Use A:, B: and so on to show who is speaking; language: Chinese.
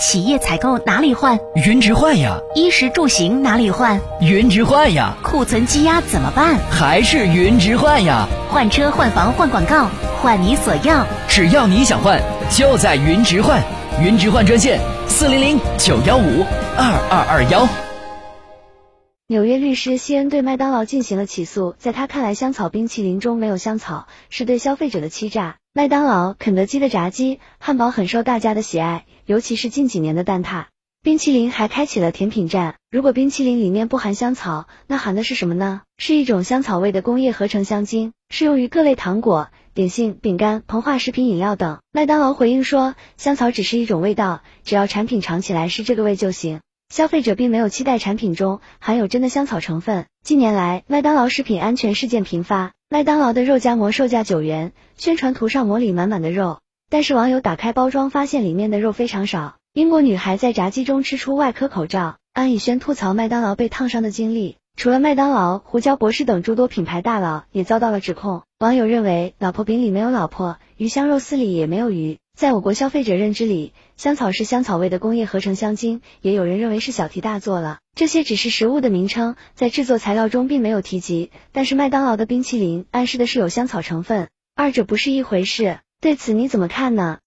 A: 企业采购哪里换？
B: 云直换呀！
A: 衣食住行哪里换？
B: 云直换呀！
A: 库存积压怎么办？
B: 还是云直换呀！
A: 换车换房换广告，换你所要。
B: 只要你想换，就在云直换。云直换专线：四零零九幺五二二二幺。
C: 纽约律师西恩对麦当劳进行了起诉，在他看来，香草冰淇淋中没有香草，是对消费者的欺诈。麦当劳、肯德基的炸鸡、汉堡很受大家的喜爱，尤其是近几年的蛋挞。冰淇淋还开启了甜品战。如果冰淇淋里面不含香草，那含的是什么呢？是一种香草味的工业合成香精，适用于各类糖果、点心、饼干、膨化食品饮料等。麦当劳回应说，香草只是一种味道，只要产品尝起来是这个味就行。消费者并没有期待产品中含有真的香草成分。近年来，麦当劳食品安全事件频发。麦当劳的肉夹馍售价九元，宣传图上馍里满满的肉，但是网友打开包装发现里面的肉非常少。英国女孩在炸鸡中吃出外科口罩，安以轩吐槽麦当劳被烫伤的经历。除了麦当劳，胡椒博士等诸多品牌大佬也遭到了指控。网友认为，老婆饼里没有老婆，鱼香肉丝里也没有鱼。在我国消费者认知里，香草是香草味的工业合成香精，也有人认为是小题大做了。这些只是食物的名称，在制作材料中并没有提及。但是麦当劳的冰淇淋暗示的是有香草成分，二者不是一回事。对此你怎么看呢？